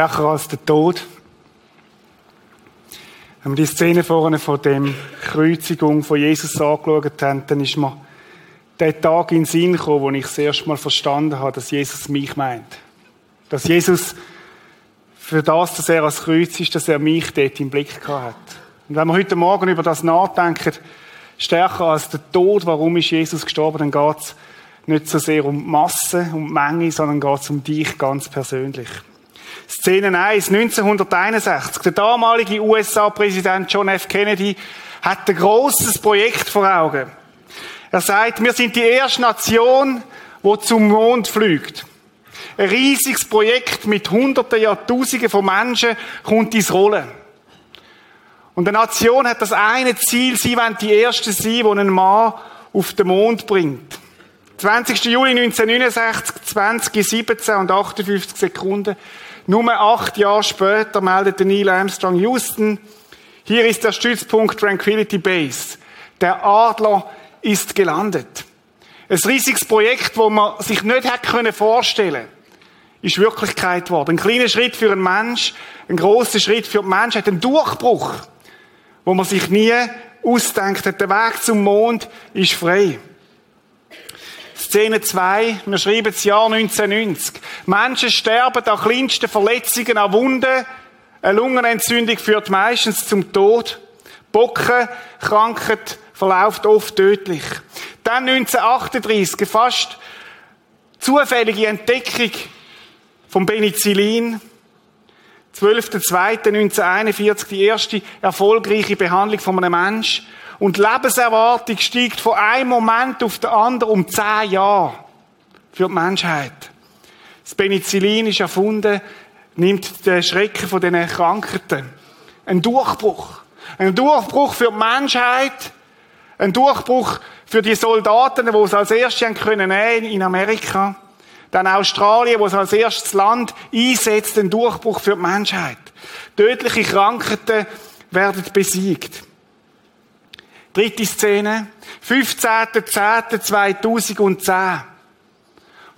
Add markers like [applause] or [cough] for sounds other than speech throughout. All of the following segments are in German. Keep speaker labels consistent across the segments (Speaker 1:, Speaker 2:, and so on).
Speaker 1: Stärker als der Tod. Wenn wir die Szene vorne von dem Kreuzigung von Jesus angeschaut haben, dann ist mir der Tag in den Sinn gekommen, wo ich das erste Mal verstanden habe, dass Jesus mich meint. Dass Jesus für das, dass er als Kreuz ist, dass er mich dort im Blick hat. Und wenn wir heute Morgen über das nachdenken, stärker als der Tod, warum ist Jesus gestorben, dann geht es nicht so sehr um Masse, um die Menge, sondern geht es um dich ganz persönlich. Szene 1, 1961. Der damalige USA-Präsident John F. Kennedy hat ein großes Projekt vor Augen. Er sagt, wir sind die erste Nation, die zum Mond fliegt. Ein riesiges Projekt mit Hunderten, Jahrtausenden von Menschen kommt ins Rollen. Und eine Nation hat das eine Ziel, sie wollen die Erste sein, die einen Mann auf den Mond bringt. 20. Juli 1969, 20, 17 und 58 Sekunden nur acht Jahre später meldete Neil Armstrong Houston, hier ist der Stützpunkt Tranquility Base. Der Adler ist gelandet. Ein riesiges Projekt, wo man sich nicht hätte vorstellen können, ist Wirklichkeit geworden. Ein kleiner Schritt für einen Mensch, ein großer Schritt für die Menschheit, ein Durchbruch, wo man sich nie ausdenkt hat. Der Weg zum Mond ist frei. Szene 2, wir schreiben das Jahr 1990. Menschen sterben an kleinsten Verletzungen, an Wunden. Eine Lungenentzündung führt meistens zum Tod. Bockenkrankheit verläuft oft tödlich. Dann 1938, fast zufällige Entdeckung vom Penicillin. 12.02.1941 die erste erfolgreiche Behandlung von einem Menschen. Und die Lebenserwartung steigt von einem Moment auf den anderen um zehn Jahre für die Menschheit. Das Penicillin ist erfunden, nimmt den Schrecken von diesen Krankheiten. Ein Durchbruch. Ein Durchbruch für die Menschheit. Ein Durchbruch für die Soldaten, die es als erstes können in Amerika. Dann Australien, wo es als erstes Land einsetzt, ein Durchbruch für die Menschheit. Tödliche Krankheiten werden besiegt. Dritte Szene. 15.10.2010.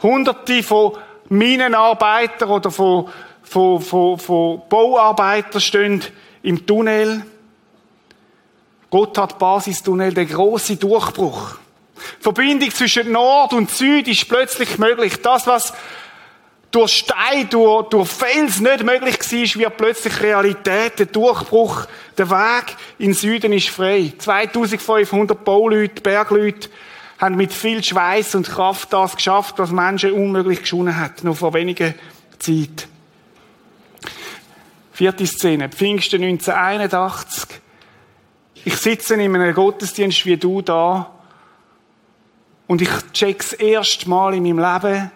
Speaker 1: Hunderte von Minenarbeitern oder von, von, von, von Bauarbeitern stehen im Tunnel. Gotthard-Basistunnel, der große Durchbruch. Verbindung zwischen Nord und Süd ist plötzlich möglich. Das, was durch Stein, durch, durch Fels nicht möglich war, wird plötzlich Realität. Der Durchbruch, der Weg in Süden ist frei. 2500 Bauleute, Bergleute haben mit viel Schweiß und Kraft das geschafft, was Menschen unmöglich geschonen hat, noch vor weniger Zeit. Vierte Szene, Pfingsten 1981. Ich sitze in einem Gottesdienst wie du da und ich check's erst Mal in meinem Leben,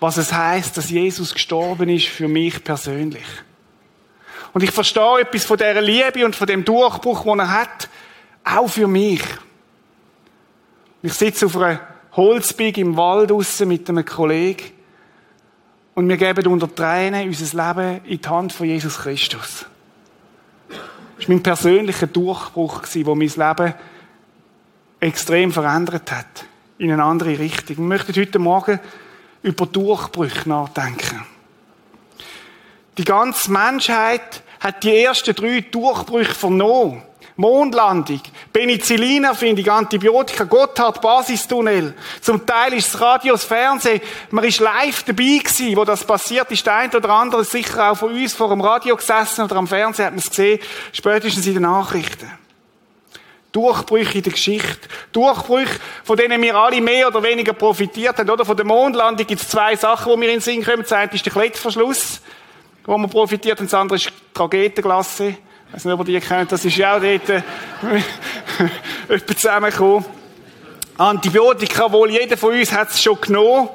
Speaker 1: was es heißt, dass Jesus gestorben ist für mich persönlich. Und ich verstehe etwas von dieser Liebe und von dem Durchbruch, den er hat, auch für mich. Ich sitze auf einer Holzbig im Wald draussen mit einem Kollegen und wir geben unter Tränen unser Leben in die Hand von Jesus Christus. Das war mein persönlicher Durchbruch, der mein Leben extrem verändert hat. In eine andere Richtung. Wir möchten heute Morgen über Durchbrüche nachdenken. Die ganze Menschheit hat die ersten drei Durchbrüche vernommen. Mondlandung, Penicillin-Erfindung, Antibiotika, Gotthard, Basistunnel. Zum Teil ist das Radio, das Fernsehen. Man ist live dabei gewesen, wo das passiert ist. Der eine oder andere sicher auch von uns vor dem Radio gesessen oder am Fernsehen hat man es gesehen. Spätestens in den Nachrichten. Durchbrüche in der Geschichte. Durchbrüche, von denen wir alle mehr oder weniger profitiert haben. Oder von der Mondlandung gibt es zwei Sachen, die mir in den Sinn kommen. Das eine ist der Klettverschluss, wo man profitiert, und das andere ist die Tragetenglasse. Ich weiß nicht, ob ihr die kennt. Das ist ja auch dort äh, [laughs] jemand zusammengekommen. Antibiotika, wohl jeder von uns hat es schon genommen.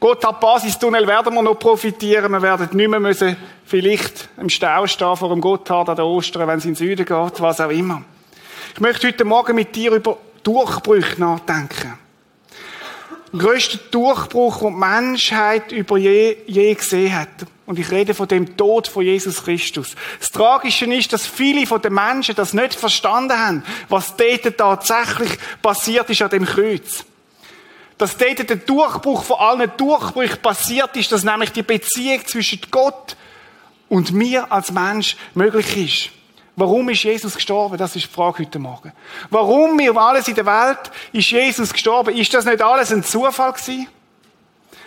Speaker 1: Gott hat Basistunnel werden wir noch profitieren. Wir werden nicht mehr müssen vielleicht im Stau stehen vor dem Gotthard an der Ostern, wenn es in den Süden geht, was auch immer. Ich möchte heute Morgen mit dir über Durchbrüche nachdenken. Der grösste Durchbruch, den die Menschheit über je, je gesehen hat. Und ich rede von dem Tod von Jesus Christus. Das Tragische ist, dass viele von den Menschen das nicht verstanden haben, was dort tatsächlich passiert ist an dem Kreuz. Dass dort der Durchbruch von allen Durchbrüchen passiert ist, dass nämlich die Beziehung zwischen Gott und mir als Mensch möglich ist. Warum ist Jesus gestorben? Das ist die Frage heute Morgen. Warum mir alles in der Welt ist Jesus gestorben? Ist das nicht alles ein Zufall gewesen?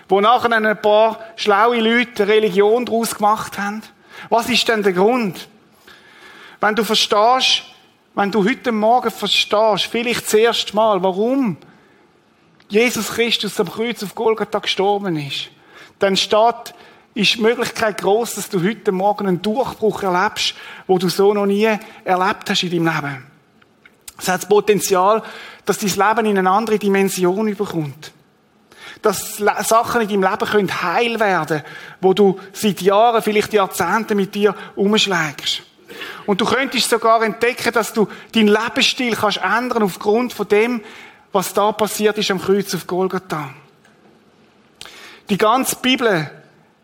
Speaker 1: Wo nachher ein paar schlaue Leute eine Religion daraus gemacht haben? Was ist denn der Grund? Wenn du verstehst, wenn du heute Morgen verstehst, vielleicht das erste Mal, warum Jesus Christus am Kreuz auf Golgatha gestorben ist, dann steht, ist die Möglichkeit groß, dass du heute Morgen einen Durchbruch erlebst, wo du so noch nie erlebt hast in deinem Leben. Es hat das Potenzial, dass dein Leben in eine andere Dimension überkommt. Dass Sachen in deinem Leben können heil werden wo du seit Jahren, vielleicht Jahrzehnten mit dir umschlägst. Und du könntest sogar entdecken, dass du deinen Lebensstil kannst ändern aufgrund von dem, was da passiert ist am Kreuz auf Golgatha. Die ganze Bibel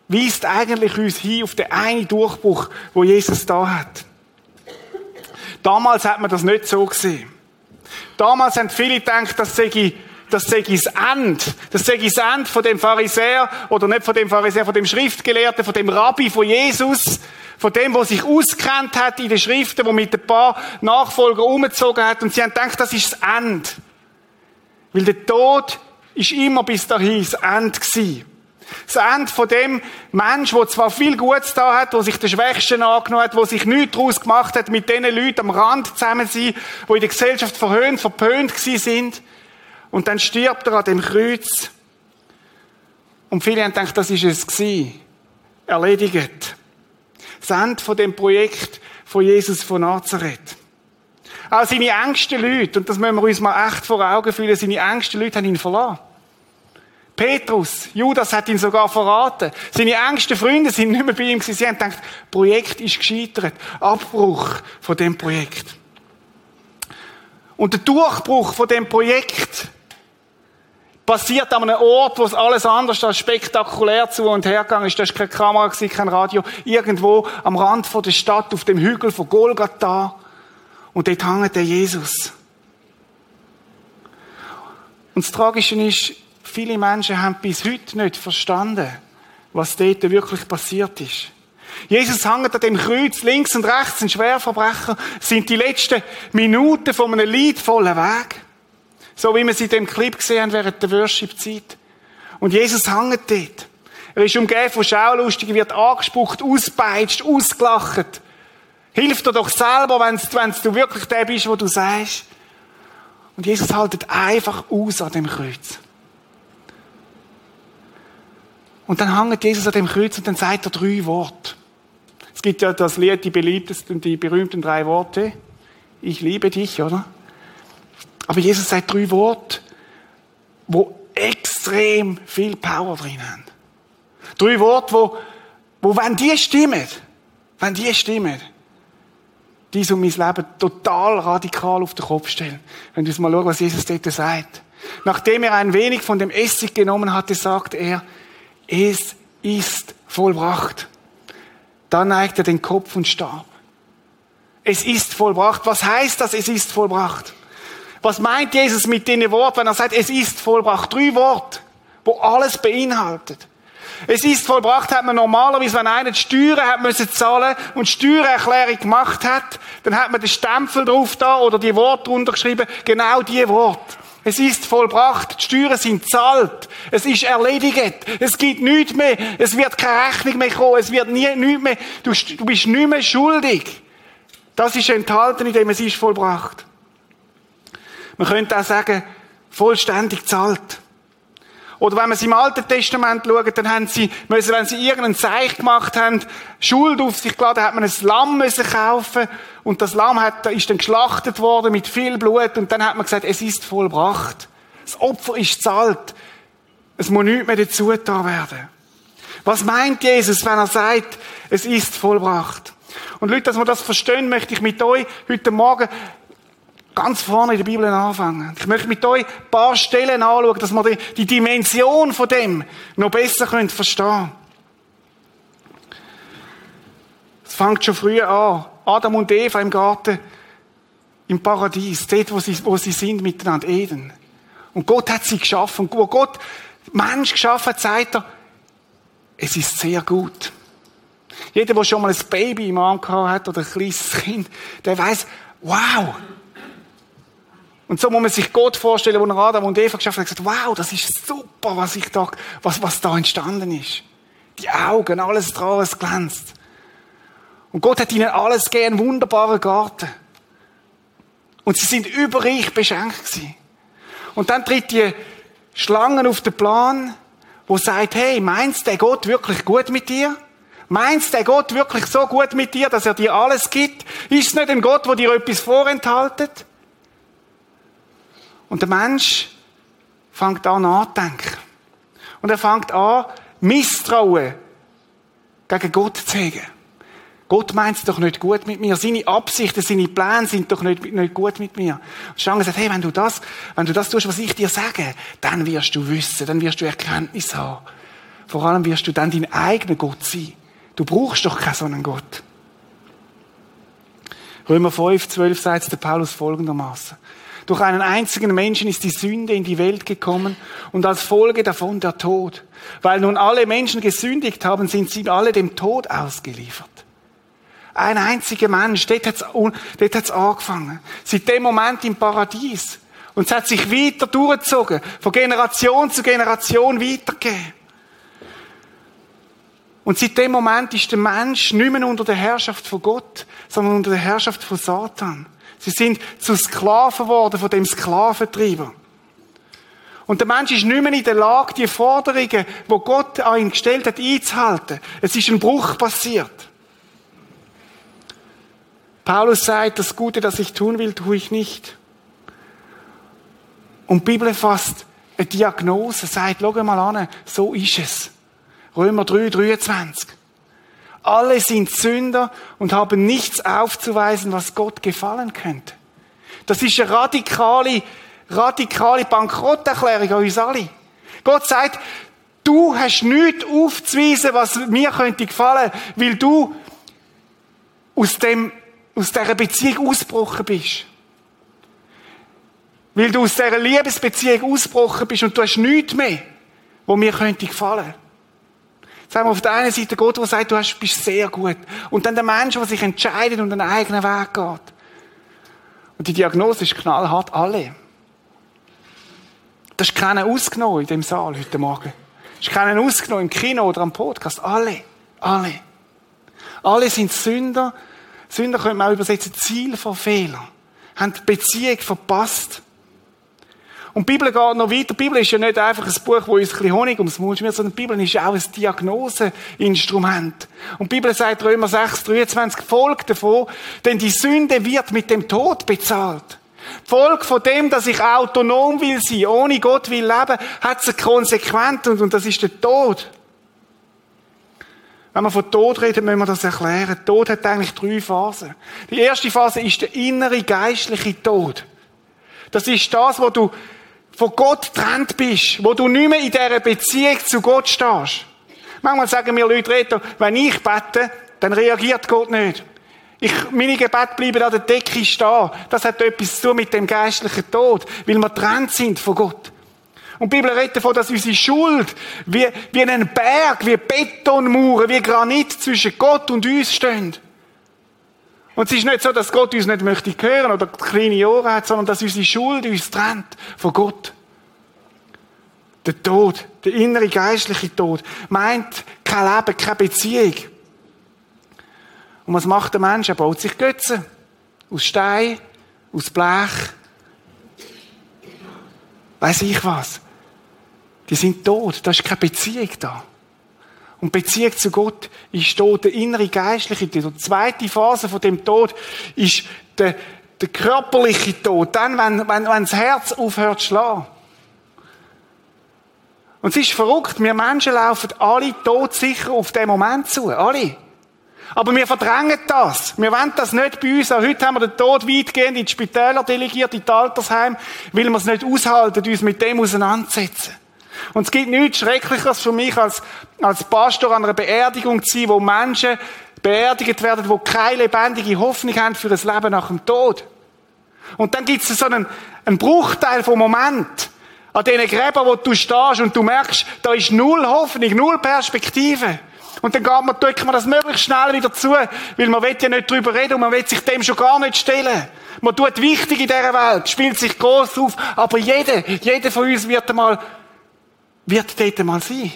Speaker 1: weist eigentlich uns hin auf den einen Durchbruch, wo Jesus da hat. Damals hat man das nicht so gesehen. Damals haben viele gedacht, das sei, das sei das Ende. Das sei das Ende von dem Pharisäer, oder nicht von dem Pharisäer, von dem Schriftgelehrten, von dem Rabbi von Jesus, von dem, der sich auskennt hat in den Schriften, der mit ein paar Nachfolgern umgezogen hat, und sie haben gedacht, das ist das Ende. Weil der Tod ist immer bis dahin das Ende gewesen. Das Ende von dem Mensch, der zwar viel Gutes da hat, der sich der Schwächsten angenommen hat, der sich nichts daraus gemacht hat, mit diesen Leuten am Rand zusammen sein, die in der Gesellschaft verhöhnt, verpönt gewesen sind. Und dann stirbt er an dem Kreuz. Und viele haben gedacht, das ist es gewesen. Erledigt. Das Ende von dem Projekt von Jesus von Nazareth. Auch seine engsten Leute, und das müssen wir uns mal echt vor Augen fühlen, seine engsten Leute haben ihn verloren. Petrus, Judas hat ihn sogar verraten. Seine engsten Freunde sind nicht mehr bei ihm. Sie haben gedacht, das Projekt ist gescheitert. Abbruch von dem Projekt. Und der Durchbruch von dem Projekt passiert an einem Ort, wo es alles anders als spektakulär zu und her gegangen ist. Da war keine Kamera, kein Radio. Irgendwo am Rand der Stadt, auf dem Hügel von Golgatha. Und dort hängt der Jesus. Und das Tragische ist, viele Menschen haben bis heute nicht verstanden, was dort wirklich passiert ist. Jesus hängt an dem Kreuz links und rechts, ein Schwerverbrecher, sind die letzten Minuten von einem leidvollen Weg. So wie wir sie in dem Clip gesehen haben während der Worship-Zeit. Und Jesus hängt dort. Er ist umgeben von Schaulustigen, wird angespuckt, auspeitscht, ausgelacht. Hilf dir doch selber, wenn, wenn du wirklich der bist, wo du sagst. Und Jesus haltet einfach aus an dem Kreuz. Und dann hängt Jesus an dem Kreuz und dann sagt er drei Worte. Es gibt ja das Lied, die beliebtesten, die berühmten drei Worte. Ich liebe dich, oder? Aber Jesus sagt drei Worte, wo extrem viel Power drin haben. Drei Worte, wo, wo wenn die stimmen, wenn die stimmen, dies und mein Leben total radikal auf den Kopf stellen. Wenn du mal schaust, was Jesus dort sagt. Nachdem er ein wenig von dem Essig genommen hatte, sagt er, es ist vollbracht. Dann neigt er den Kopf und starb. Es ist vollbracht. Was heißt das, es ist vollbracht? Was meint Jesus mit den Worten, wenn er sagt, es ist vollbracht? Drei Worte, wo alles beinhaltet. Es ist vollbracht, hat man normalerweise, wenn einer die Steuern hat müssen zahlen und Steuererklärung gemacht hat, dann hat man den Stempel drauf da oder die Worte untergeschrieben, genau die Worte. Es ist vollbracht, die Steuern sind zahlt, es ist erledigt, es gibt nichts mehr, es wird keine Rechnung mehr kommen, es wird nie, nichts mehr, du, du bist nicht mehr schuldig. Das ist enthalten, in dem es ist vollbracht. Man könnte auch sagen, vollständig zahlt. Oder wenn wir es im Alten Testament schauen, dann haben sie, müssen, wenn sie irgendeinen Zeich gemacht haben, Schuld auf sich geladen, hat man ein Lamm müssen kaufen und das Lamm hat, ist dann geschlachtet worden mit viel Blut und dann hat man gesagt, es ist vollbracht. Das Opfer ist zahlt. Es muss nichts mehr dazu da werden. Was meint Jesus, wenn er sagt, es ist vollbracht? Und Leute, dass wir das verstehen, möchte ich mit euch heute Morgen ganz vorne in der Bibel anfangen. Ich möchte mit euch ein paar Stellen anschauen, dass wir die, Dimension von dem noch besser verstehen können Es fängt schon früh an. Adam und Eva im Garten, im Paradies, dort, wo sie, wo sie sind miteinander, Eden. Und Gott hat sie geschaffen. Und wo Gott Mensch geschaffen hat, sagt er, es ist sehr gut. Jeder, der schon mal ein Baby im Arm gehabt hat oder ein kleines Kind, der weiß, wow. Und so muss man sich Gott vorstellen, wo er Adam und Eva geschaffen hat, gesagt, wow, das ist super, was ich da, was, was da entstanden ist. Die Augen, alles dran, es glänzt. Und Gott hat ihnen alles gegeben, einen wunderbaren Garten. Und sie sind überreich beschenkt gewesen. Und dann tritt die Schlange auf den Plan, wo sagt, hey, meinst der Gott wirklich gut mit dir? Meinst der Gott wirklich so gut mit dir, dass er dir alles gibt? Ist es nicht ein Gott, wo dir etwas vorenthaltet? Und der Mensch fängt an nachzudenken. Und er fängt an, Misstrauen gegen Gott zu hegen. Gott meint es doch nicht gut mit mir. Seine Absichten, seine Pläne sind doch nicht, nicht gut mit mir. Und Schlange sagt, hey, wenn du das, wenn du das tust, was ich dir sage, dann wirst du wissen, dann wirst du Erkenntnis haben. Vor allem wirst du dann dein eigener Gott sein. Du brauchst doch keinen so einen Gott. Römer 5, 12 sagt der Paulus folgendermaßen. Durch einen einzigen Menschen ist die Sünde in die Welt gekommen und als Folge davon der Tod. Weil nun alle Menschen gesündigt haben, sind sie alle dem Tod ausgeliefert. Ein einziger Mensch, dort hat's, dort angefangen. Seit dem Moment im Paradies. Und es hat sich weiter durchgezogen. Von Generation zu Generation weitergegeben. Und seit dem Moment ist der Mensch nicht mehr unter der Herrschaft von Gott, sondern unter der Herrschaft von Satan. Sie sind zu Sklaven geworden von dem Sklaventreiber. Und der Mensch ist nicht mehr in der Lage, die Forderungen, die Gott an ihn gestellt hat, einzuhalten. Es ist ein Bruch passiert. Paulus sagt, das Gute, das ich tun will, tue ich nicht. Und die Bibel fasst eine Diagnose, sagt, schau mal an, so ist es. Römer 3, 23. Alle sind Sünder und haben nichts aufzuweisen, was Gott gefallen könnte. Das ist eine radikale, radikale Bankrotterklärung an uns alle. Gott sagt, du hast nichts aufzuweisen, was mir könnte gefallen, weil du aus dem, aus dieser Beziehung ausgebrochen bist. Weil du aus dieser Liebesbeziehung ausgebrochen bist und du hast nichts mehr, wo mir könnte gefallen. Sagen wir auf der einen Seite Gott, der sagt, du bist sehr gut. Und dann der Mensch, der sich entscheidet und einen eigenen Weg geht. Und die Diagnose ist knallhart, alle. Das ist keiner ausgenommen in dem Saal heute Morgen. Das ist keiner ausgenommen im Kino oder am Podcast. Alle. Alle. Alle sind Sünder. Sünder könnte man auch übersetzen, Ziel von Fehlern. Haben die Beziehung verpasst. Und die Bibel geht noch weiter. Die Bibel ist ja nicht einfach ein Buch, wo uns ein bisschen Honig ums Maul schmiert, sondern die Bibel ist auch ein Diagnoseinstrument. Und die Bibel sagt Römer 6, 23, folgt davon, denn die Sünde wird mit dem Tod bezahlt. Folge von dem, dass ich autonom will sein, ohne Gott will leben, hat es eine Konsequenz und, und das ist der Tod. Wenn wir von Tod reden, müssen wir das erklären. Tod hat eigentlich drei Phasen. Die erste Phase ist der innere geistliche Tod. Das ist das, wo du von Gott getrennt bist, wo du nicht mehr in dieser Beziehung zu Gott stehst. Manchmal sagen mir Leute, Reto, wenn ich bete, dann reagiert Gott nicht. Ich, meine Gebete bleiben an der Decke stehen. Das hat etwas zu tun mit dem geistlichen Tod, weil wir getrennt sind von Gott. Und die Bibel redet davon, dass unsere Schuld wie, wie ein Berg, wie Betonmauern, wie Granit zwischen Gott und uns stehen. Und es ist nicht so, dass Gott uns nicht möchte hören oder kleine Ohren hat, sondern dass unsere Schuld uns trennt von Gott. Der Tod, der innere geistliche Tod, meint kein Leben, keine Beziehung. Und was macht der Mensch? Er baut sich Götzen. Aus Stein, aus Blech. Weiß ich was. Die sind tot. Da ist keine Beziehung da. Und Beziehung zu Gott ist tot, der innere geistliche Tod. Die zweite Phase von dem Tod ist der, der körperliche Tod. Dann, wenn, wenn, wenn das Herz aufhört zu schlagen. Und es ist verrückt, wir Menschen laufen alle todsicher auf den Moment zu. Alle. Aber wir verdrängen das. Wir wollen das nicht bei uns. Auch heute haben wir den Tod weitgehend in die Spitäler delegiert, in die Altersheim, weil wir es nicht aushalten, uns mit dem auseinandersetzen. Und es gibt nichts Schrecklicheres für mich, als, als Pastor an einer Beerdigung zu sein, wo Menschen beerdigt werden, wo keine lebendige Hoffnung haben für das Leben nach dem Tod. Und dann gibt es so einen, einen Bruchteil vom Moment, An diesen Gräbern, wo du stehst und du merkst, da ist null Hoffnung, null Perspektive. Und dann geht man, drückt man das möglichst schnell wieder zu, weil man will ja nicht drüber reden und man will sich dem schon gar nicht stellen. Man tut wichtig in dieser Welt, spielt sich groß auf, aber jeder, jeder von uns wird einmal, wird dort einmal sein.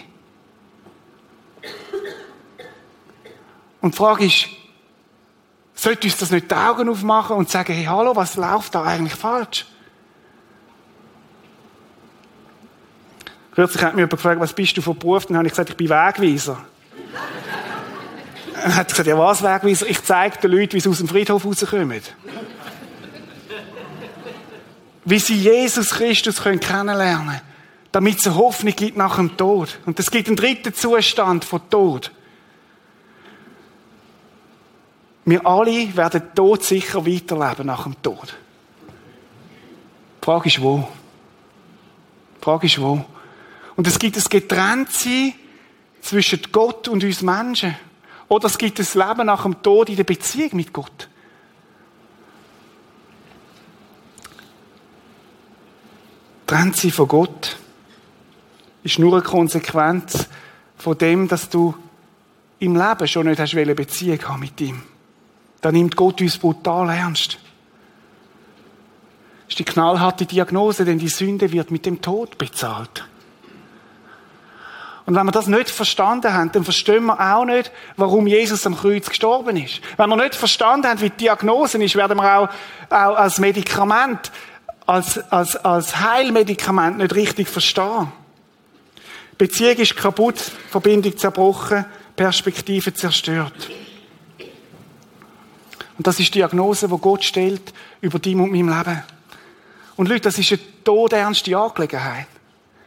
Speaker 1: Und die Frage ist, sollte uns das nicht die Augen aufmachen und sagen, hey, hallo, was läuft da eigentlich falsch? Kürzlich hat mich jemand gefragt, was bist du von Beruf? Dann habe ich gesagt, ich bin Wegweiser. Dann hat er gesagt, ja was Wegweiser? Ich zeige den Leuten, wie sie aus dem Friedhof rauskommen. Wie sie Jesus Christus kennenlernen können, damit es eine Hoffnung gibt nach dem Tod. Und es gibt einen dritten Zustand von Tod. Wir alle werden tot sicher weiterleben nach dem Tod. Die Frage ist wo? Die Frage ist wo? Und es gibt ein Getrenntsein zwischen Gott und uns Menschen. Oder es gibt ein Leben nach dem Tod in der Beziehung mit Gott. Trennt sie von Gott ist nur eine Konsequenz von dem, dass du im Leben schon nicht hast Beziehung haben mit ihm dann nimmt Gott uns brutal ernst. Das ist die knallharte Diagnose, denn die Sünde wird mit dem Tod bezahlt. Und wenn wir das nicht verstanden haben, dann verstehen wir auch nicht, warum Jesus am Kreuz gestorben ist. Wenn wir nicht verstanden haben, wie die Diagnose ist, werden wir auch, auch als Medikament, als, als, als Heilmedikament nicht richtig verstehen. Beziehung ist kaputt, Verbindung zerbrochen, Perspektive zerstört. Und das ist die Diagnose, die Gott stellt über dein und mein Leben. Und Leute, das ist eine todernste Angelegenheit.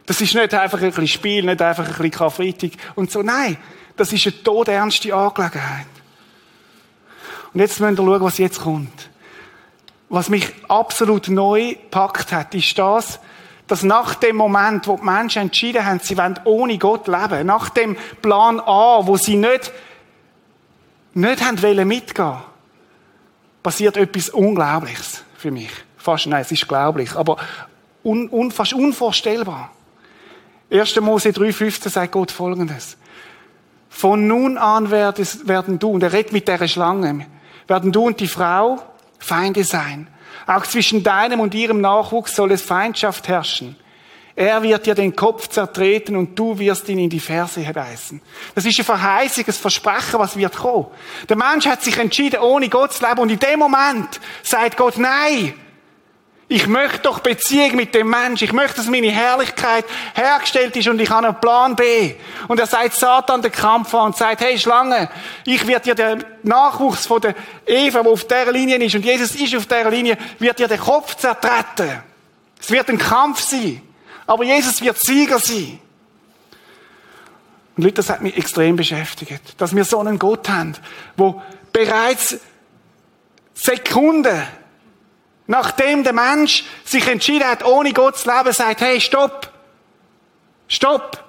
Speaker 1: Das ist nicht einfach ein bisschen Spiel, nicht einfach ein bisschen Karfreitag und so. Nein, das ist eine todernste Angelegenheit. Und jetzt müssen wir schauen, was jetzt kommt. Was mich absolut neu packt hat, ist das, dass nach dem Moment, wo die Menschen entschieden haben, sie wollen ohne Gott leben, nach dem Plan A, wo sie nicht, nicht haben wollen mitgehen, passiert etwas Unglaubliches für mich. Fast, nein, es ist glaublich, aber un, un, fast unvorstellbar. 1. Mose 3,15 sagt Gott folgendes. Von nun an werden du, und er redet mit der Schlange, werden du und die Frau Feinde sein. Auch zwischen deinem und ihrem Nachwuchs soll es Feindschaft herrschen. Er wird dir den Kopf zertreten und du wirst ihn in die Ferse beißen. Das ist ein verheißiges Versprechen, was wird kommen. Der Mensch hat sich entschieden, ohne Gott zu leben und in dem Moment sagt Gott, nein, ich möchte doch Beziehung mit dem Mensch. Ich möchte, dass meine Herrlichkeit hergestellt ist und ich habe einen Plan B. Und er sagt Satan den Kampf an und sagt, hey Schlange, ich werde dir den Nachwuchs von der Eva, der auf dieser Linie ist, und Jesus ist auf dieser Linie, wird dir den Kopf zertreten. Es wird ein Kampf sein. Aber Jesus wird Sieger sein. Und Leute, das hat mich extrem beschäftigt, dass wir so einen Gott haben, wo bereits Sekunden nachdem der Mensch sich entschieden hat, ohne Gott zu leben, sagt, hey, stopp, stopp.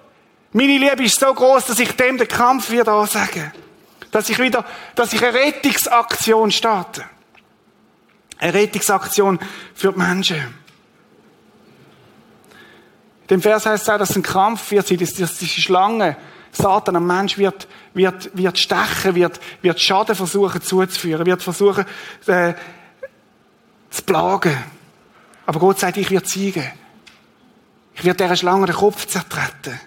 Speaker 1: Meine Liebe ist so groß, dass ich dem den Kampf wieder ansagen. Dass ich wieder, dass ich eine Rettungsaktion starte. Eine Rettungsaktion für die Menschen. Dem Vers heißt es auch, dass es ein Kampf wird sein, dass die Schlange, Satan am Mensch wird, wird, wird stechen, wird, wird Schaden versuchen zuzuführen, wird versuchen, äh, zu plagen. Aber Gott sagt, ich werde siegen. Ich werde dieser Schlange den Kopf zertreten.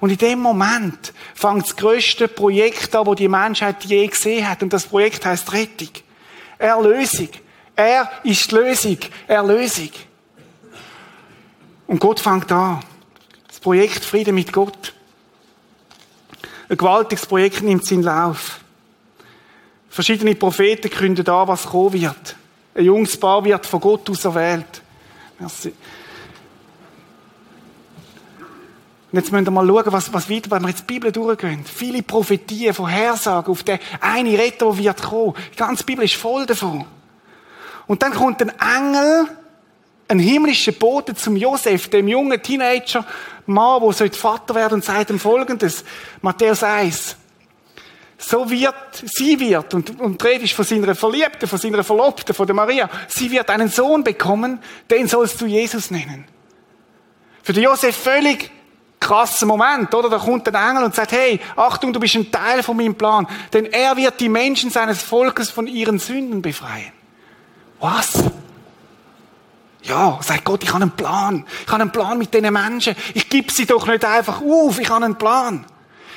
Speaker 1: Und in dem Moment fängt das größte Projekt an, das die Menschheit je gesehen hat. Und das Projekt heißt Rettung. Erlösung. Er ist die Lösung. Erlösung. Und Gott fängt an. Das Projekt Frieden mit Gott. Ein gewaltiges Projekt nimmt seinen Lauf. Verschiedene Propheten künden an, was kommen wird. Ein junges Paar wird von Gott aus erwählt. Merci. Und jetzt müssen wir mal schauen, was, was weiter, wenn wir jetzt die Bibel durchgehen. Viele Prophetien, Vorhersagen auf den einen Retter, der wird kommen. Die ganze Bibel ist voll davon. Und dann kommt ein Engel ein himmlischer Bote zum Josef, dem jungen Teenager, Mann, der Vater werden und sagt ihm folgendes, Matthäus 1. So wird, sie wird, und, und redest von seiner Verliebten, von seiner Verlobten, von der Maria, sie wird einen Sohn bekommen, den sollst du Jesus nennen. Für den Josef völlig krasser Moment, oder? Da kommt ein Engel und sagt, hey, Achtung, du bist ein Teil von meinem Plan. Denn er wird die Menschen seines Volkes von ihren Sünden befreien. Was? Ja, sagt Gott, ich habe einen Plan. Ich habe einen Plan mit diesen Menschen. Ich gebe sie doch nicht einfach auf. Ich habe einen Plan.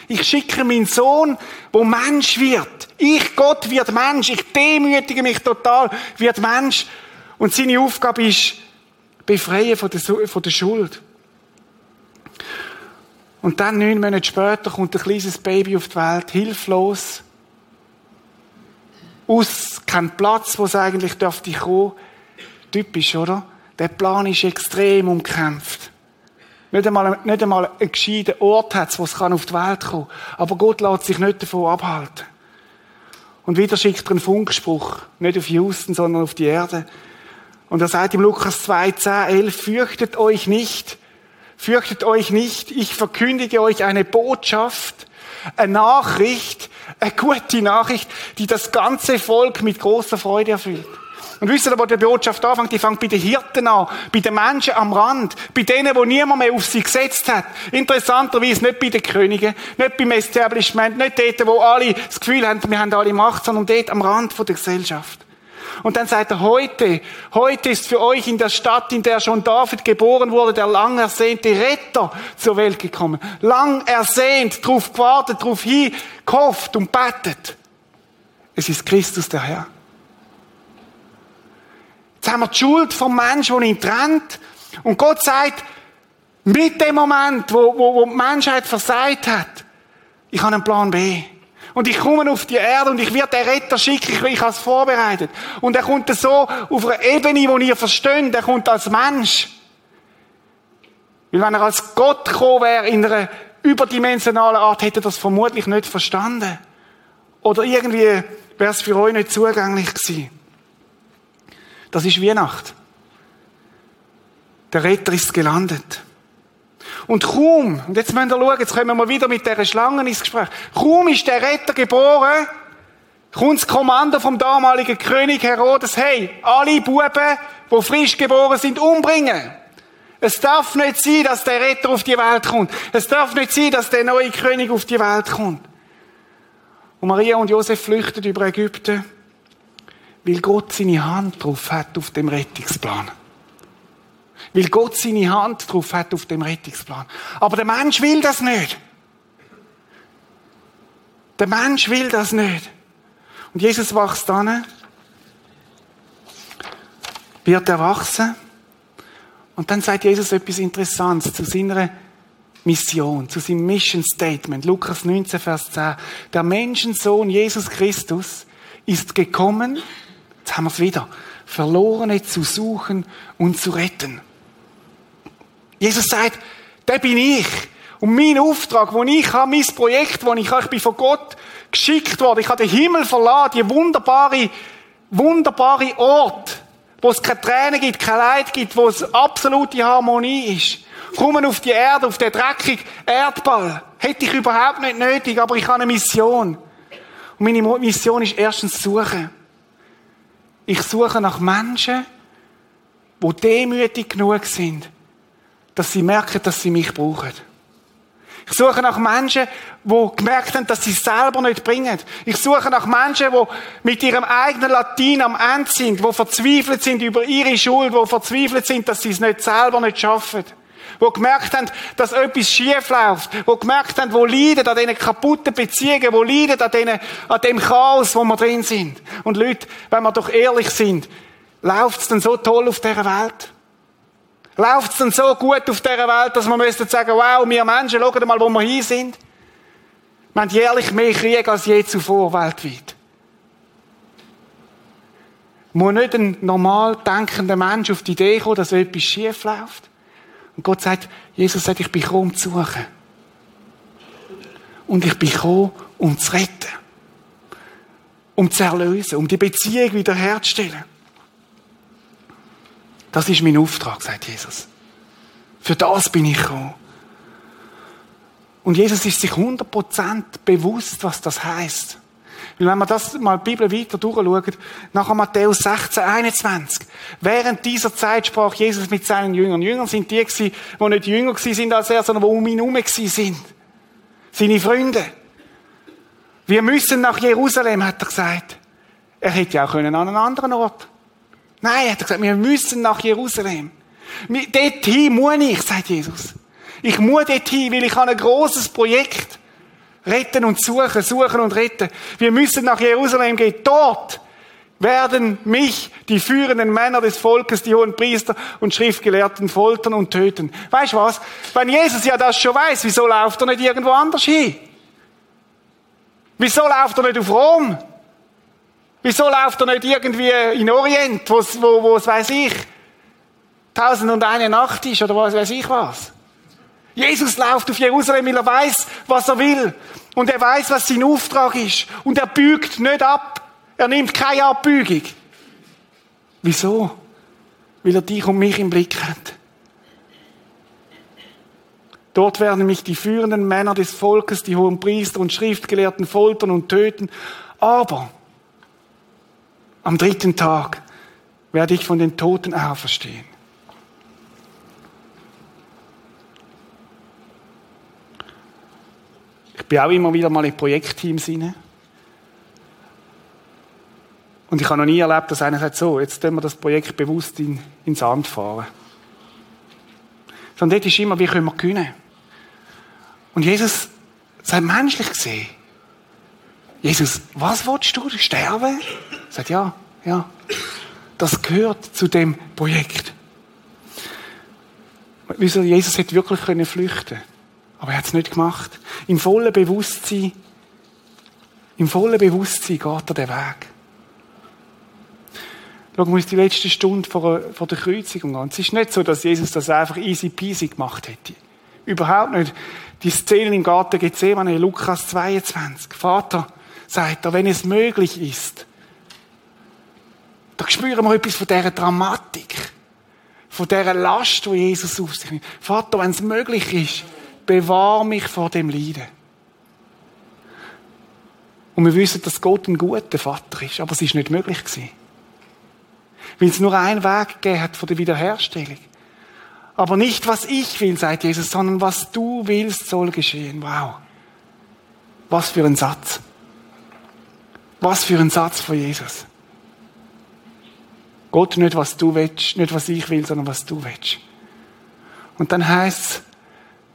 Speaker 1: Ich schicke meinen Sohn, wo Mensch wird. Ich, Gott, wird Mensch. Ich demütige mich total, wird Mensch. Und seine Aufgabe ist, befreien von der, von der Schuld. Und dann, neun Monate später, kommt ein kleines Baby auf die Welt, hilflos. Aus, kein Platz, wo es eigentlich dürfte kommen. Typisch, oder? Der Plan ist extrem umkämpft. Nicht einmal, nicht einmal einen gescheiten Ort hat, wo es auf die Welt kommen kann. Aber Gott lässt sich nicht davon abhalten. Und wieder schickt er einen Funkspruch. Nicht auf Houston, sondern auf die Erde. Und er sagt im Lukas 2, 10, 11, fürchtet euch nicht. Fürchtet euch nicht. Ich verkündige euch eine Botschaft, eine Nachricht, eine gute Nachricht, die das ganze Volk mit großer Freude erfüllt. Und wisst ihr, wo die Botschaft anfängt? Die fängt bei den Hirten an, bei den Menschen am Rand, bei denen, wo niemand mehr auf sie gesetzt hat. Interessanterweise nicht bei den Königen, nicht beim Establishment, nicht dort, wo alle das Gefühl haben, wir haben alle Macht, sondern dort am Rand der Gesellschaft. Und dann sagt er, heute, heute ist für euch in der Stadt, in der schon David geboren wurde, der lang ersehnte Retter zur Welt gekommen. Lang ersehnt, drauf gewartet, drauf hin, gehofft und betet. Es ist Christus der Herr. Jetzt haben wir die Schuld vom Menschen, der ihn trennt. Und Gott sagt, mit dem Moment, wo, wo, wo die Menschheit versagt hat, ich habe einen Plan B. Und ich komme auf die Erde und ich werde den Retter schicken, ich, ich habe es vorbereitet. Und er kommt so auf einer Ebene, die ihr versteht, er kommt als Mensch. Weil wenn er als Gott gekommen wäre, in einer überdimensionalen Art, hätte er das vermutlich nicht verstanden. Oder irgendwie wäre es für euch nicht zugänglich gewesen. Das ist Weihnacht. Der Retter ist gelandet. Und kaum, und jetzt müssen wir schauen, jetzt kommen wir wieder mit dieser Schlange ins Gespräch. Kaum ist der Retter geboren, kommt das Kommando vom damaligen König Herodes, hey, alle Buben, die frisch geboren sind, umbringen. Es darf nicht sein, dass der Retter auf die Welt kommt. Es darf nicht sein, dass der neue König auf die Welt kommt. Und Maria und Josef flüchten über Ägypten weil Gott seine Hand drauf hat auf dem Rettungsplan. Weil Gott seine Hand drauf hat auf dem Rettungsplan. Aber der Mensch will das nicht. Der Mensch will das nicht. Und Jesus wächst dann, wird erwachsen. Und dann sagt Jesus etwas Interessantes zu seiner Mission, zu seinem Mission Statement. Lukas 19, Vers 10. Der Menschensohn Jesus Christus ist gekommen, Jetzt haben wir es wieder. Verlorene zu suchen und zu retten. Jesus sagt, der bin ich. Und mein Auftrag, wo ich habe, mein Projekt, wo ich habe, ich bin von Gott geschickt worden. Ich habe den Himmel verlassen, die wunderbare, wunderbare Ort, wo es keine Tränen gibt, kein Leid gibt, wo es absolute Harmonie ist. Kommen auf die Erde, auf den dreckigen Erdball. Hätte ich überhaupt nicht nötig, aber ich habe eine Mission. Und meine Mission ist erstens suchen. Ich suche nach Menschen, die demütig genug sind, dass sie merken, dass sie mich brauchen. Ich suche nach Menschen, die gemerkt haben, dass sie es selber nicht bringen. Ich suche nach Menschen, die mit ihrem eigenen Latin am Ende sind, die verzweifelt sind über ihre Schuld, die verzweifelt sind, dass sie es nicht selber nicht schaffen wo gemerkt haben, dass etwas schief läuft, wo gemerkt haben, wo leiden an diesen kaputten Beziehungen, wo leiden an, denen, an dem Chaos, wo wir drin sind. Und Leute, wenn wir doch ehrlich sind, läuft es denn so toll auf dieser Welt? Läuft es denn so gut auf dieser Welt, dass wir müssen sagen, wow, wir Menschen, schauen mal, wo wir hin sind? Wir haben jährlich mehr Krieg als je zuvor weltweit. Muss nicht ein normal denkender Mensch auf die Idee kommen, dass etwas schief läuft? Und Gott sagt, Jesus sagt, ich bin gekommen, um zu suchen. Und ich bin gekommen, um zu retten. Um zu erlösen, um die Beziehung wiederherzustellen. Das ist mein Auftrag, sagt Jesus. Für das bin ich gekommen. Und Jesus ist sich 100% bewusst, was das heißt. Weil wenn wir das mal die Bibel weiter durchschauen, nachher Matthäus 16, 21. Während dieser Zeit sprach Jesus mit seinen Jüngern. Jüngern sind die gewesen, die nicht jünger gewesen sind als er, sondern die um ihn herum gewesen sind. Seine Freunde. Wir müssen nach Jerusalem, hat er gesagt. Er hätte ja auch können an einen anderen Ort. Nein, hat er gesagt, wir müssen nach Jerusalem. Dorthin muss ich, sagt Jesus. Ich muss dorthin, weil ich habe ein großes Projekt. Retten und suchen, suchen und retten. Wir müssen nach Jerusalem gehen. Dort werden mich die führenden Männer des Volkes, die hohen Priester und Schriftgelehrten foltern und töten. Weißt du was? Wenn Jesus ja das schon weiß, wieso läuft er nicht irgendwo anders hin? Wieso läuft er nicht auf Rom? Wieso läuft er nicht irgendwie in Orient, wo, wo, wo weiß ich, tausend und eine Nacht ist oder was weiß ich was? Jesus läuft auf Jerusalem, weil er weiß, was er will. Und er weiß, was sein Auftrag ist. Und er bügt nicht ab. Er nimmt keine Abbügung. Wieso? Weil er dich und mich im Blick hat. Dort werden mich die führenden Männer des Volkes, die hohen Priester und Schriftgelehrten foltern und töten. Aber am dritten Tag werde ich von den Toten auferstehen. Bin auch immer wieder mal in Projektteams rein. Und ich habe noch nie erlebt, dass einer sagt, so, jetzt tun wir das Projekt bewusst in, ins Sand fahren. Sondern dort ist immer, wie können wir gewinnen? Und Jesus sagt menschlich gesehen, Jesus, was willst du? Sterben? Er sagt, ja, ja. Das gehört zu dem Projekt. Jesus hätte wirklich flüchten können aber er hat es nicht gemacht. Im vollen Bewusstsein, im vollen Bewusstsein geht er den Weg. Schauen wir uns die letzte Stunde vor, vor der Kreuzigung an. Es ist nicht so, dass Jesus das einfach easy peasy gemacht hätte. Überhaupt nicht. Die Szene im Garten Gethsemane, Lukas 22. Vater, sagt er, wenn es möglich ist, da spüren wir etwas von dieser Dramatik, von dieser Last, die Jesus auf sich nimmt. Vater, wenn es möglich ist, bewahr mich vor dem Leiden. Und wir wissen, dass Gott ein guter Vater ist, aber es ist nicht möglich gewesen. Weil es nur einen Weg gegeben hat von der Wiederherstellung. Aber nicht, was ich will, sagt Jesus, sondern was du willst, soll geschehen. Wow. Was für ein Satz. Was für ein Satz von Jesus. Gott nicht, was du willst, nicht, was ich will, sondern was du willst. Und dann heißt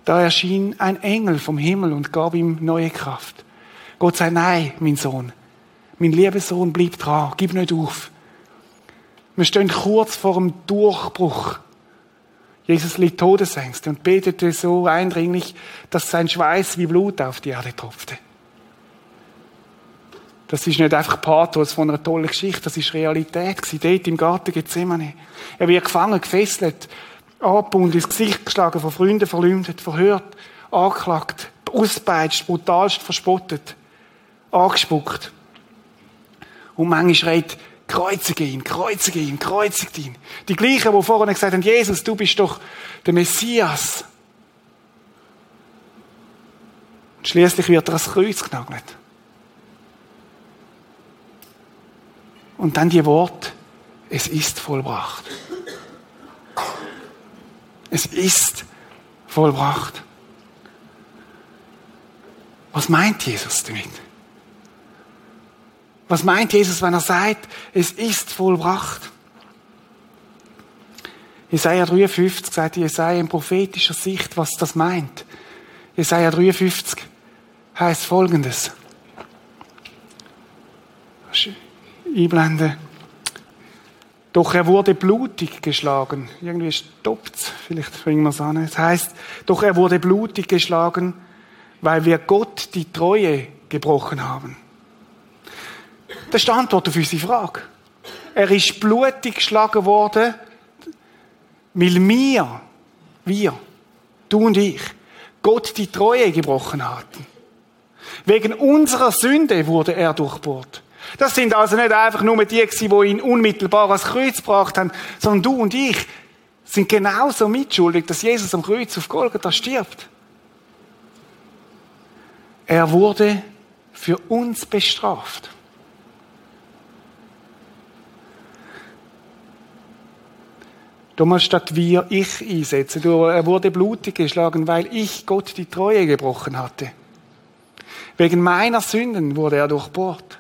Speaker 1: da erschien ein Engel vom Himmel und gab ihm neue Kraft. Gott sei nein, mein Sohn. Mein lieber Sohn, bleib dran, gib nicht auf. Wir stehen kurz vor dem Durchbruch. Jesus litt Todesängste und betete so eindringlich, dass sein Schweiß wie Blut auf die Erde tropfte. Das ist nicht einfach Pathos von einer tollen Geschichte, das ist Realität dort im Garten Gethsemane. Er wird gefangen, gefesselt, abgebunden, ins Gesicht geschlagen, von Freunden verleumdet, verhört, angeklagt, auspeitscht, brutalst verspottet, angespuckt. Und manchmal schreit, kreuzige ihn, kreuzige ihn, kreuzige ihn. Die gleichen, die vorhin gesagt haben, Jesus, du bist doch der Messias. Und schließlich wird er ans Kreuz genagelt. Und dann die Worte, es ist vollbracht. Es ist vollbracht. Was meint Jesus damit? Was meint Jesus, wenn er sagt, es ist vollbracht? Jesaja 53 sagt Jesaja in prophetischer Sicht, was das meint. Jesaja 53 heißt folgendes. Einblenden. Doch er wurde blutig geschlagen. Irgendwie stoppt's. Vielleicht bringen wir es an. Es heißt, doch er wurde blutig geschlagen, weil wir Gott die Treue gebrochen haben. Das ist die Antwort auf unsere Frage. Er ist blutig geschlagen worden, weil wir, wir, du und ich, Gott die Treue gebrochen hatten. Wegen unserer Sünde wurde er durchbohrt. Das sind also nicht einfach nur die, die ihn unmittelbar ans Kreuz gebracht haben, sondern du und ich sind genauso mitschuldig, dass Jesus am Kreuz auf Golgatha stirbt. Er wurde für uns bestraft. Damals statt wir ich einsetzen. Er wurde blutig geschlagen, weil ich Gott die Treue gebrochen hatte. Wegen meiner Sünden wurde er durchbohrt.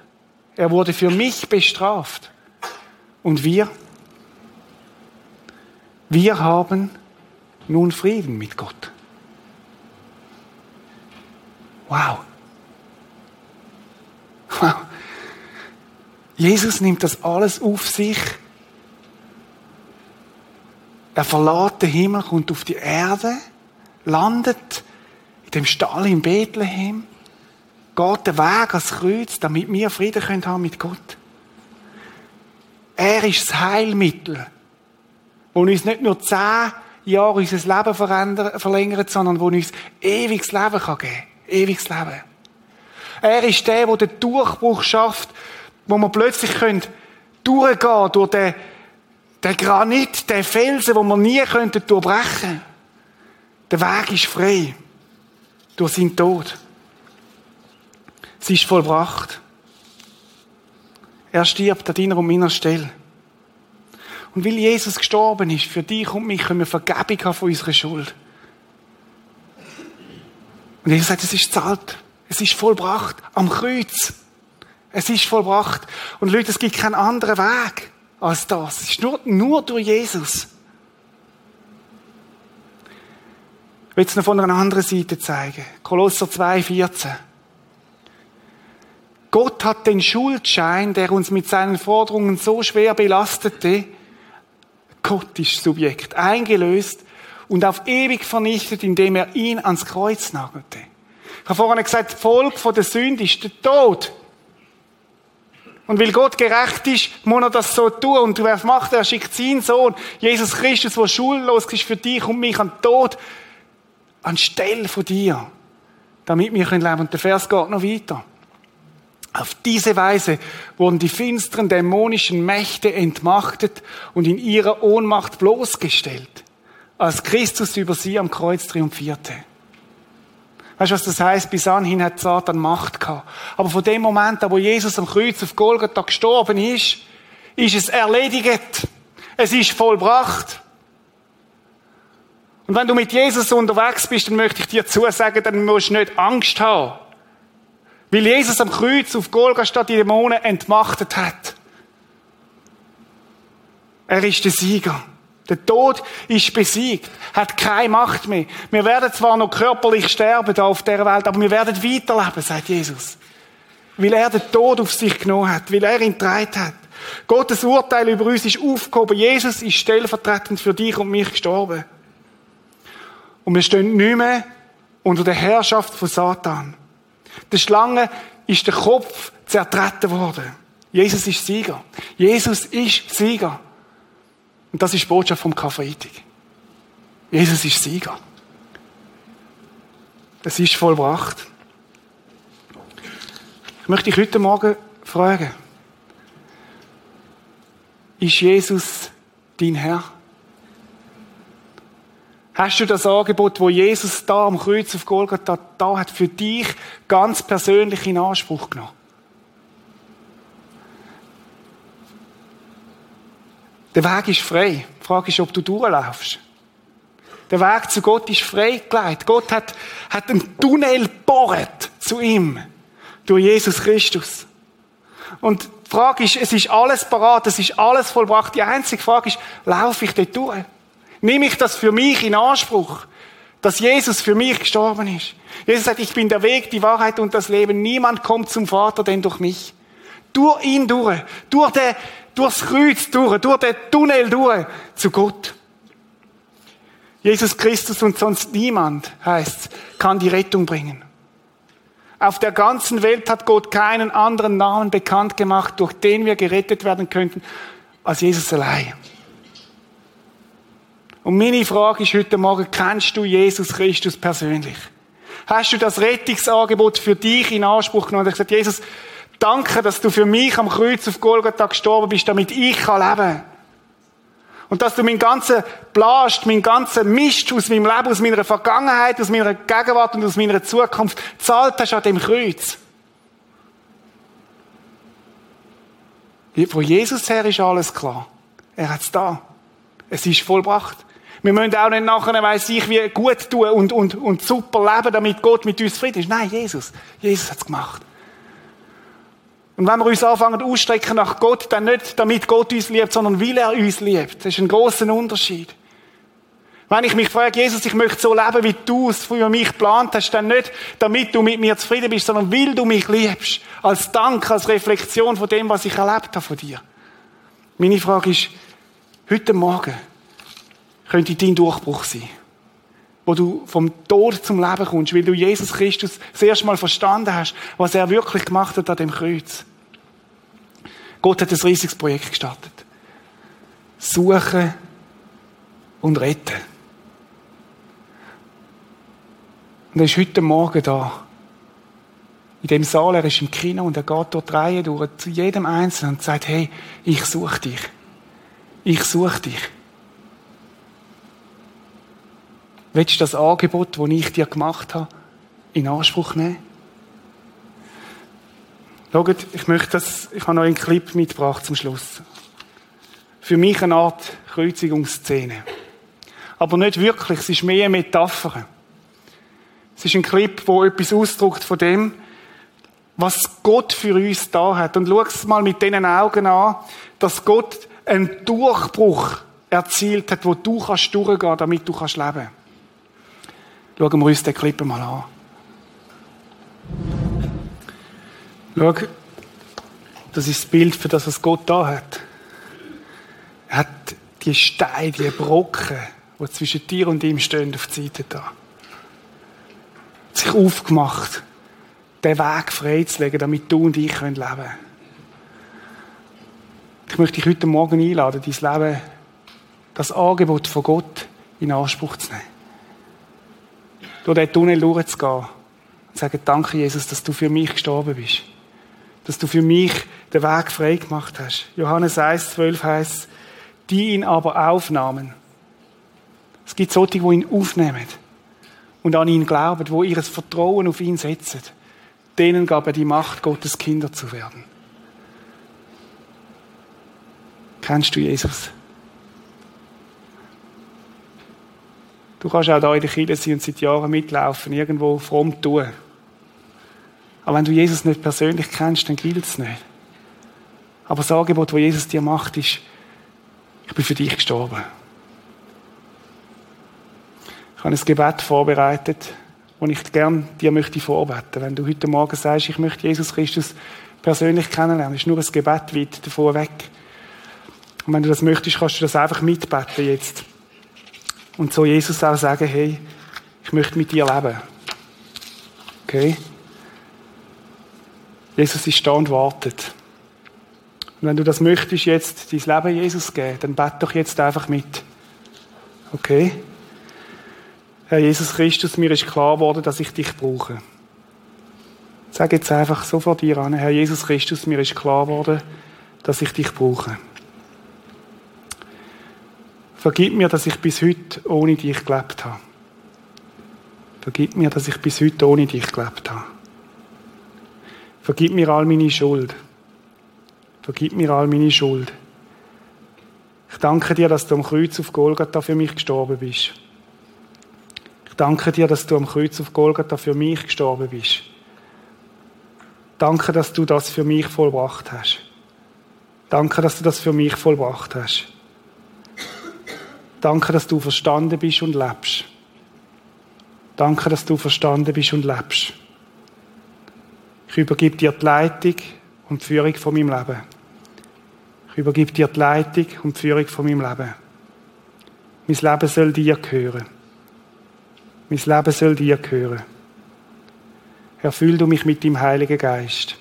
Speaker 1: Er wurde für mich bestraft. Und wir? Wir haben nun Frieden mit Gott. Wow. Wow. Jesus nimmt das alles auf sich er verlässt den Himmel, kommt auf die Erde, landet in dem Stall in Bethlehem, geht den Weg ans Kreuz, damit wir Frieden können haben mit Gott. Er ist das Heilmittel, wo uns nicht nur zehn Jahre unser Leben verlängert, sondern wo uns ewiges Leben geben kann. Ewiges Leben. Er ist der, der den Durchbruch schafft, wo wir plötzlich können durchgehen durch den der Granit, der Felsen, wo man nie könnte durchbrechen. Der Weg ist frei. Durch seinen Tod. Es ist vollbracht. Er stirbt an deiner und meiner Stelle. Und weil Jesus gestorben ist, für dich und mich können wir Vergebung haben von unserer Schuld. Und Jesus sagt, es ist zahlt. Es ist vollbracht. Am Kreuz. Es ist vollbracht. Und Leute, es gibt keinen anderen Weg als das. Es ist nur, nur durch Jesus. Ich will es noch von einer anderen Seite zeigen. Kolosser 2,14. Gott hat den Schuldschein, der uns mit seinen Forderungen so schwer belastete, Gott ist Subjekt, eingelöst und auf ewig vernichtet, indem er ihn ans Kreuz nagelte. Ich habe vorhin gesagt, Volk von der Sünde ist der Tod. Und weil Gott gerecht ist, muss er das so tun. Und wer macht er? Er schickt seinen Sohn, Jesus Christus, der schullos ist für dich und mich an den Tod, anstelle von dir. Damit wir leben können. Und der Vers geht noch weiter. Auf diese Weise wurden die finsteren dämonischen Mächte entmachtet und in ihrer Ohnmacht bloßgestellt, als Christus über sie am Kreuz triumphierte. Weißt du, was das heißt? Bis anhin hat Satan Macht gehabt. Aber von dem Moment an, wo Jesus am Kreuz auf Golgatha gestorben ist, ist es erledigt. Es ist vollbracht. Und wenn du mit Jesus unterwegs bist, dann möchte ich dir zusagen, dann musst du nicht Angst haben. Weil Jesus am Kreuz auf Golgatha die Dämonen entmachtet hat. Er ist der Sieger. Der Tod ist besiegt, hat keine Macht mehr. Wir werden zwar noch körperlich sterben da auf der Welt, aber wir werden weiterleben, sagt Jesus. Weil er den Tod auf sich genommen hat, weil er ihn getragen hat. Gottes Urteil über uns ist aufgehoben. Jesus ist stellvertretend für dich und mich gestorben. Und wir stehen nicht mehr unter der Herrschaft von Satan. Der Schlange ist der Kopf zertreten worden. Jesus ist Sieger. Jesus ist Sieger. Und das ist die Botschaft vom Karfreitag. Jesus ist Sieger. Es ist vollbracht. Ich möchte dich heute Morgen fragen, ist Jesus dein Herr? Hast du das Angebot, wo Jesus da am Kreuz auf Golgatha da hat, für dich ganz persönlich in Anspruch genommen? Der Weg ist frei. Die Frage ist, ob du durchlaufst. Der Weg zu Gott ist freigelegt. Gott hat, hat einen Tunnel bohrt zu ihm. Durch Jesus Christus. Und die Frage ist, es ist alles parat, es ist alles vollbracht. Die einzige Frage ist, laufe ich dort durch? Nehme ich das für mich in Anspruch? Dass Jesus für mich gestorben ist. Jesus sagt, ich bin der Weg, die Wahrheit und das Leben. Niemand kommt zum Vater, denn durch mich. Durch ihn durch. Durch den, durchs Kreuz durch, durch den Tunnel durch zu Gott. Jesus Christus und sonst niemand, heißt, kann die Rettung bringen. Auf der ganzen Welt hat Gott keinen anderen Namen bekannt gemacht, durch den wir gerettet werden könnten, als Jesus allein. Und meine Frage ist heute Morgen, kennst du Jesus Christus persönlich? Hast du das Rettungsangebot für dich in Anspruch genommen? Und ich gesagt, Jesus, danke, dass du für mich am Kreuz auf Golgatha gestorben bist, damit ich kann leben kann. Und dass du meinen ganzen Blast, meinen ganzen Mist aus meinem Leben, aus meiner Vergangenheit, aus meiner Gegenwart und aus meiner Zukunft zahlt hast an dem Kreuz. Von Jesus her ist alles klar. Er hat es da. Es ist vollbracht. Wir müssen auch nicht nachher, weiss ich, wie gut tun und, und, und super leben, damit Gott mit uns zufrieden ist. Nein, Jesus. Jesus hat es gemacht. Und wenn wir uns anfangen ausstrecken nach Gott, dann nicht damit Gott uns liebt, sondern weil er uns liebt. Das ist ein großer Unterschied. Wenn ich mich frage, Jesus, ich möchte so leben, wie du es für mich geplant hast, dann nicht, damit du mit mir zufrieden bist, sondern weil du mich liebst. Als Dank, als Reflexion von dem, was ich erlebt habe von dir. Meine Frage ist, heute Morgen könnte dein Durchbruch sein. Wo du vom Tod zum Leben kommst, weil du Jesus Christus das erste Mal verstanden hast, was er wirklich gemacht hat an dem Kreuz. Gott hat ein riesiges Projekt gestartet. Suchen und retten. Und er ist heute Morgen da. In dem Saal, er ist im Kino und er geht dort Reihe durch zu jedem Einzelnen und sagt, hey, ich suche dich. Ich suche dich. Willst du das Angebot, das ich dir gemacht habe, in Anspruch nehmen? Schaut, ich möchte das, ich habe noch einen Clip mitgebracht zum Schluss. Für mich eine Art Kreuzigungsszene. Aber nicht wirklich, es ist mehr eine Metapher. Es ist ein Clip, wo etwas ausdrückt von dem, was Gott für uns da hat. Und schau es mal mit diesen Augen an, dass Gott einen Durchbruch erzielt hat, wo du kannst durchgehen, damit du kannst leben. Schauen wir uns den Clip mal an. Schau, das ist das Bild für das, was Gott da hat. Er hat die Steine, die Brocken, die zwischen dir und ihm stehen, auf die Seite da sich aufgemacht, den Weg freizulegen, damit du und ich leben können. Ich möchte dich heute Morgen einladen, dein Leben, das Angebot von Gott in Anspruch zu nehmen. Durch diesen Tunnel durchzugehen und sagen, danke Jesus, dass du für mich gestorben bist. Dass du für mich den Weg frei gemacht hast. Johannes 1, 12 heißt, die ihn aber aufnahmen. Es gibt solche, die ihn aufnehmen und an ihn glauben, wo ihr Vertrauen auf ihn setzen, denen gab er die Macht, Gottes Kinder zu werden. Kennst du Jesus? Du kannst auch da in der Kirche sein und seit Jahren mitlaufen, irgendwo fromm tun. Aber wenn du Jesus nicht persönlich kennst, dann gilt es nicht. Aber das Angebot, das Jesus dir macht, ist, ich bin für dich gestorben. Ich habe ein Gebet vorbereitet, und ich gern dir möchte vorbeten. Wenn du heute Morgen sagst, ich möchte Jesus Christus persönlich kennenlernen, ist nur ein Gebet weit davor weg. Und wenn du das möchtest, kannst du das einfach mitbeten jetzt. Und so Jesus auch sagen, hey, ich möchte mit dir leben. Okay? Jesus ist da und wartet. Und wenn du das möchtest, jetzt dein Leben Jesus geben, dann bete doch jetzt einfach mit. Okay? Herr Jesus Christus, mir ist klar geworden, dass ich dich brauche. Sag jetzt einfach so vor dir an, Herr Jesus Christus, mir ist klar geworden, dass ich dich brauche. Vergib mir, dass ich bis heute ohne dich gelebt habe. Vergib mir, dass ich bis heute ohne dich gelebt habe. Vergib mir all meine Schuld. Vergib mir all meine Schuld. Ich danke dir, dass du am Kreuz auf Golgatha für mich gestorben bist danke dir, dass du am Kreuz auf Golgatha für mich gestorben bist. Danke, dass du das für mich vollbracht hast. Danke, dass du das für mich vollbracht hast. Danke, dass du verstanden bist und lebst. Danke, dass du verstanden bist und lebst. Ich übergebe dir die Leitung und die Führung von meinem Leben. Ich übergebe dir die Leitung und die Führung von meinem Leben. Mein Leben soll dir gehören. Mein Leben soll dir gehören. Erfüll du mich mit dem Heiligen Geist.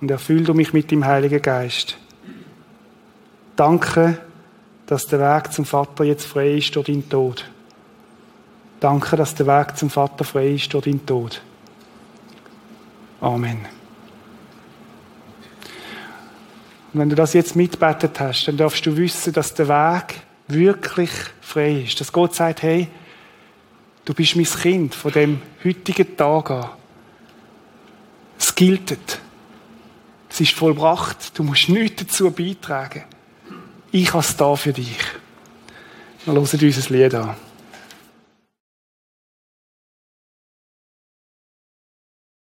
Speaker 1: Und erfüll du mich mit dem Heiligen Geist. Danke, dass der Weg zum Vater jetzt frei ist durch deinen Tod. Danke, dass der Weg zum Vater frei ist durch deinen Tod. Amen. Und wenn du das jetzt mitbetet hast, dann darfst du wissen, dass der Weg wirklich frei ist. Dass Gott sagt, hey, Du bist mein Kind von dem heutigen Tag an. Es gilt. Es ist vollbracht. Du musst nichts dazu beitragen. Ich habe es da für dich. Wir hören uns ein Lied an.